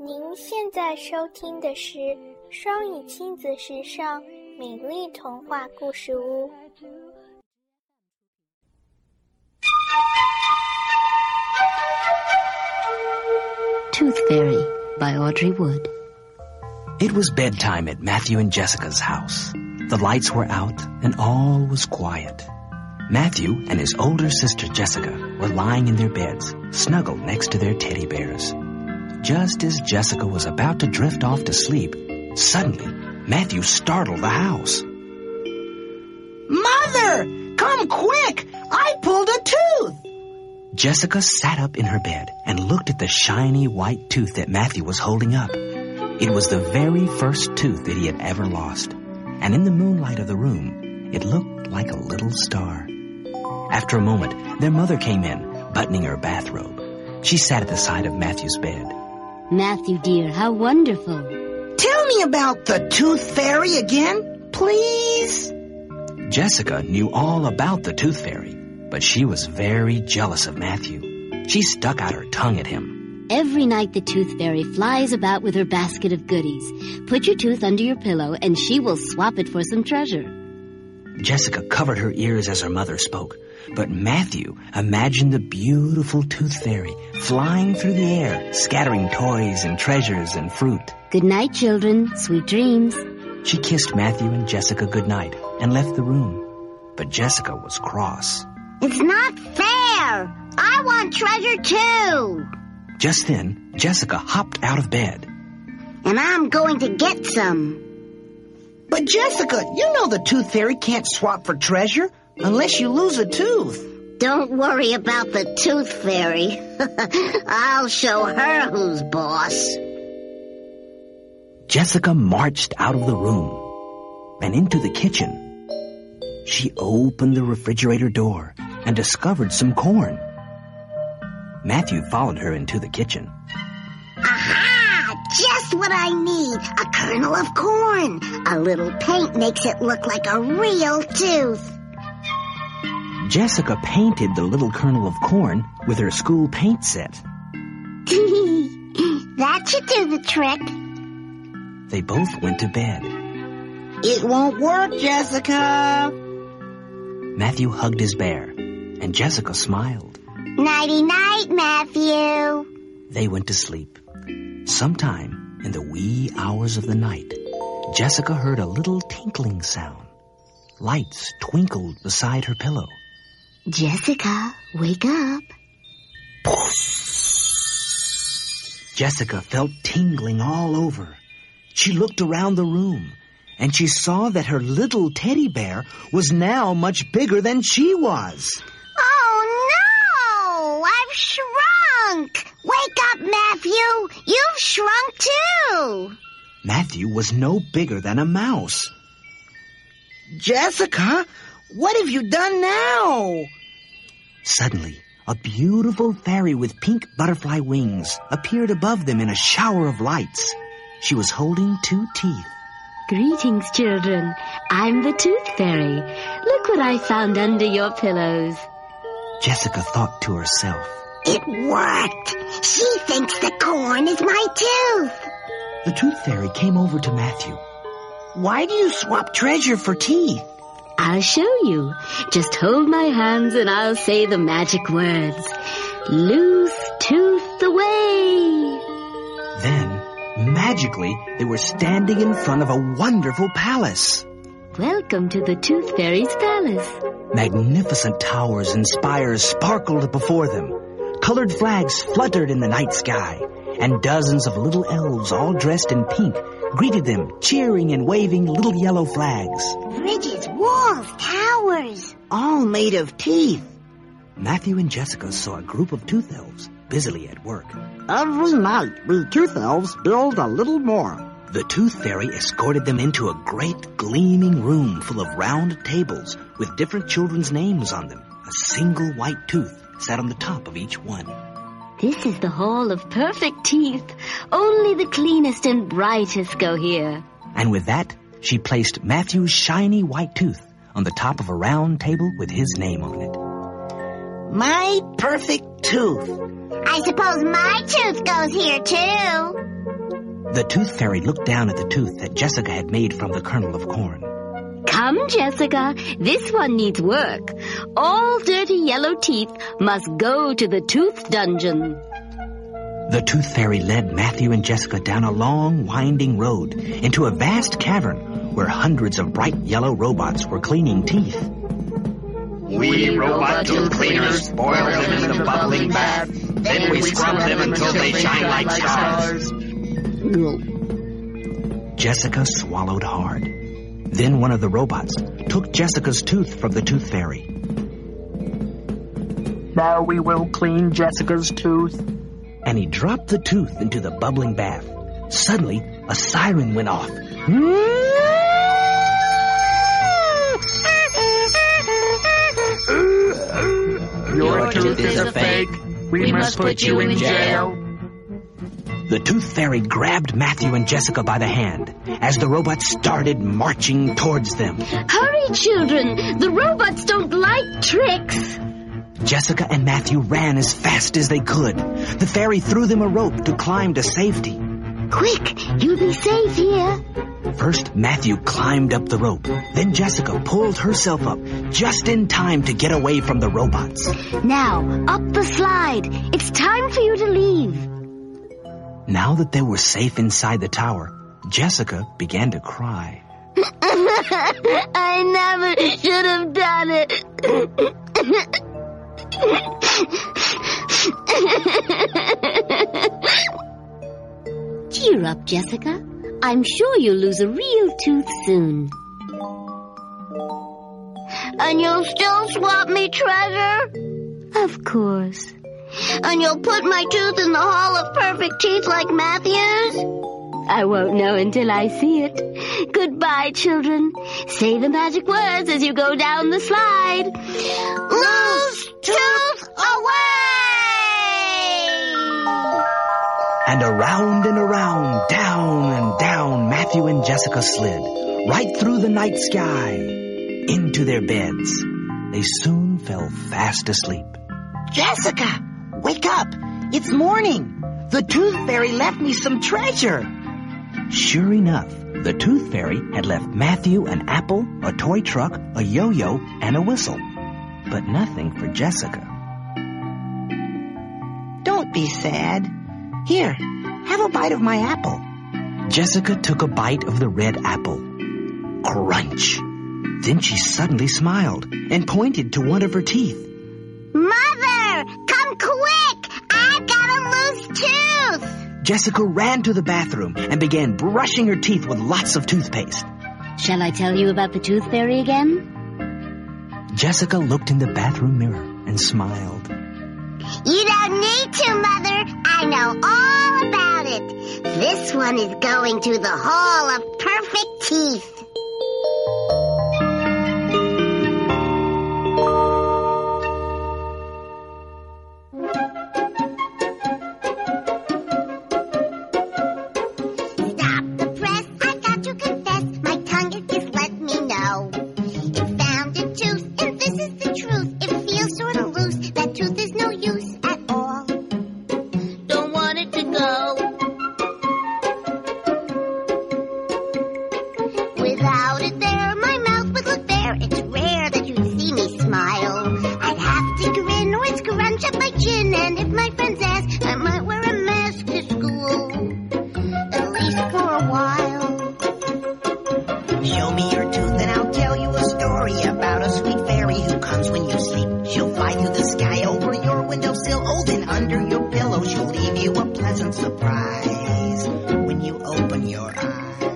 您现在收听的是双语亲子时尚美丽童话故事屋。Tooth Fairy by Audrey Wood. It was bedtime at Matthew and Jessica's house. The lights were out and all was quiet. Matthew and his older sister Jessica were lying in their beds, snuggled next to their teddy bears. Just as Jessica was about to drift off to sleep, suddenly Matthew startled the house. Mother! Come quick! I pulled a tooth! Jessica sat up in her bed and looked at the shiny white tooth that Matthew was holding up. It was the very first tooth that he had ever lost, and in the moonlight of the room, it looked like a little star. After a moment, their mother came in, buttoning her bathrobe. She sat at the side of Matthew's bed. Matthew, dear, how wonderful. Tell me about the tooth fairy again, please. Jessica knew all about the tooth fairy, but she was very jealous of Matthew. She stuck out her tongue at him. Every night the Tooth Fairy flies about with her basket of goodies. Put your tooth under your pillow and she will swap it for some treasure. Jessica covered her ears as her mother spoke, but Matthew imagined the beautiful tooth fairy flying through the air, scattering toys and treasures and fruit. Good night, children. Sweet dreams. She kissed Matthew and Jessica goodnight and left the room. But Jessica was cross. It's not fair. I want treasure too. Just then, Jessica hopped out of bed. And I'm going to get some. But Jessica, you know the tooth fairy can't swap for treasure unless you lose a tooth. Don't worry about the tooth fairy. I'll show her who's boss. Jessica marched out of the room and into the kitchen. She opened the refrigerator door and discovered some corn. Matthew followed her into the kitchen. What I need. A kernel of corn. A little paint makes it look like a real tooth. Jessica painted the little kernel of corn with her school paint set. that should do the trick. They both went to bed. It won't work, Jessica. Matthew hugged his bear, and Jessica smiled. Nighty night, Matthew. They went to sleep. Sometime in the wee hours of the night, Jessica heard a little tinkling sound. Lights twinkled beside her pillow. Jessica, wake up. Jessica felt tingling all over. She looked around the room and she saw that her little teddy bear was now much bigger than she was. Oh no! I've shrunk! Wake up, Matthew! You've shrunk too! Matthew was no bigger than a mouse. Jessica, what have you done now? Suddenly, a beautiful fairy with pink butterfly wings appeared above them in a shower of lights. She was holding two teeth. Greetings, children. I'm the Tooth Fairy. Look what I found under your pillows. Jessica thought to herself. It worked! She thinks the corn is my tooth! The Tooth Fairy came over to Matthew. Why do you swap treasure for teeth? I'll show you. Just hold my hands and I'll say the magic words. Loose tooth away. Then, magically, they were standing in front of a wonderful palace. Welcome to the Tooth Fairy's palace. Magnificent towers and spires sparkled before them. Colored flags fluttered in the night sky, and dozens of little elves, all dressed in pink, greeted them, cheering and waving little yellow flags. Bridges, walls, towers. All made of teeth. Matthew and Jessica saw a group of tooth elves busily at work. Every night, we tooth elves build a little more. The Tooth Fairy escorted them into a great gleaming room full of round tables with different children's names on them. A single white tooth sat on the top of each one. This is the hall of perfect teeth. Only the cleanest and brightest go here. And with that, she placed Matthew's shiny white tooth on the top of a round table with his name on it. My perfect tooth. I suppose my tooth goes here too. The tooth fairy looked down at the tooth that Jessica had made from the kernel of corn. Come, Jessica. This one needs work. All dirty yellow teeth must go to the tooth dungeon. The tooth fairy led Matthew and Jessica down a long, winding road into a vast cavern where hundreds of bright yellow robots were cleaning teeth. We robot tooth cleaners boil them in the bubbling bath. Then we scrub them until they shine like stars. Jessica swallowed hard. Then one of the robots took Jessica's tooth from the tooth fairy. Now we will clean Jessica's tooth. and he dropped the tooth into the bubbling bath. Suddenly, a siren went off. Your tooth is a fake. We must put you in jail. The tooth fairy grabbed Matthew and Jessica by the hand as the robots started marching towards them. Hurry, children. The robots don't like tricks. Jessica and Matthew ran as fast as they could. The fairy threw them a rope to climb to safety. Quick, you'll be safe here. First, Matthew climbed up the rope. Then Jessica pulled herself up just in time to get away from the robots. Now, up the slide. It's time for you to leave. Now that they were safe inside the tower, Jessica began to cry. I never should have done it. Cheer up, Jessica. I'm sure you'll lose a real tooth soon. And you'll still swap me treasure? Of course. And you'll put my tooth in the Hall of Perfect Teeth like Matthew's? I won't know until I see it. Goodbye, children. Say the magic words as you go down the slide. Lose tooth away! And around and around, down and down, Matthew and Jessica slid, right through the night sky, into their beds. They soon fell fast asleep. Jessica, wake up. It's morning. The tooth fairy left me some treasure. Sure enough, the tooth fairy had left Matthew an apple, a toy truck, a yo-yo, and a whistle. But nothing for Jessica. Don't be sad. Here, have a bite of my apple. Jessica took a bite of the red apple. Crunch! Then she suddenly smiled and pointed to one of her teeth. Jessica ran to the bathroom and began brushing her teeth with lots of toothpaste. Shall I tell you about the tooth fairy again? Jessica looked in the bathroom mirror and smiled. You don't need to, Mother. I know all about it. This one is going to the Hall of Perfect Teeth. Open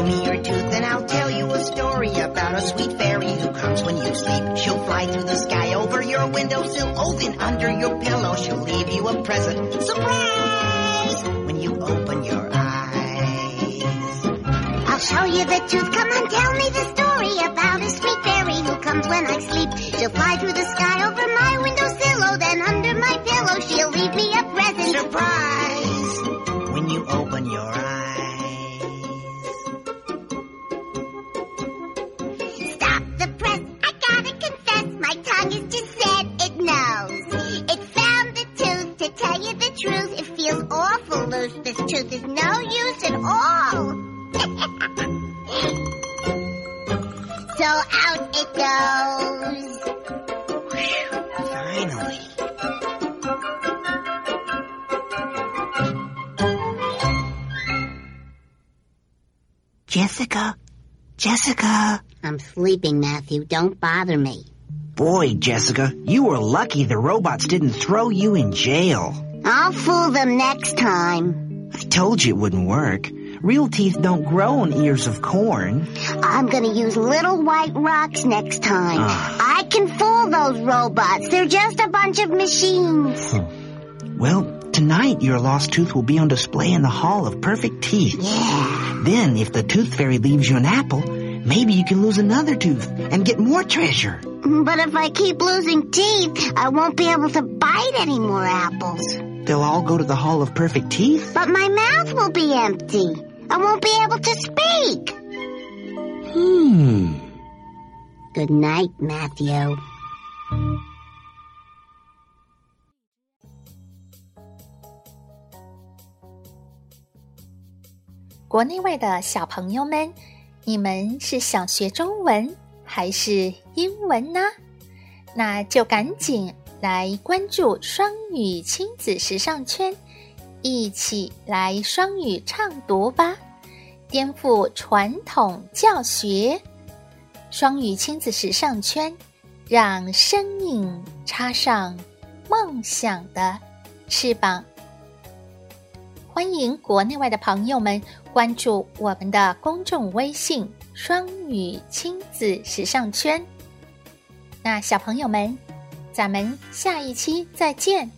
Show me your tooth and I'll tell you a story about a sweet fairy who comes when you sleep. She'll fly through the sky over your windowsill, open under your pillow she'll leave you a present. Surprise! When you open your eyes. I'll show you the tooth, come on tell me the story about a sweet fairy who comes when I sleep. She'll fly through the sky over my so out it goes. Finally. Jessica, Jessica. I'm sleeping, Matthew. Don't bother me. Boy, Jessica, you were lucky the robots didn't throw you in jail. I'll fool them next time. I told you it wouldn't work. Real teeth don't grow on ears of corn. I'm gonna use little white rocks next time. Ah. I can fool those robots. They're just a bunch of machines. Well, tonight your lost tooth will be on display in the Hall of Perfect Teeth. Yeah. Then, if the tooth fairy leaves you an apple, maybe you can lose another tooth and get more treasure. But if I keep losing teeth, I won't be able to bite any more apples. They'll all go to the Hall of Perfect Teeth. But my mouth will be empty. I won't be able to speak. Hmm. Good night, Matthew. 国内外的小朋友们，你们是想学中文还是英文呢？那就赶紧来关注双语亲子时尚圈，一起来双语畅读吧！颠覆传统教学，双语亲子时尚圈，让生命插上梦想的翅膀。欢迎国内外的朋友们关注我们的公众微信“双语亲子时尚圈”。那小朋友们，咱们下一期再见。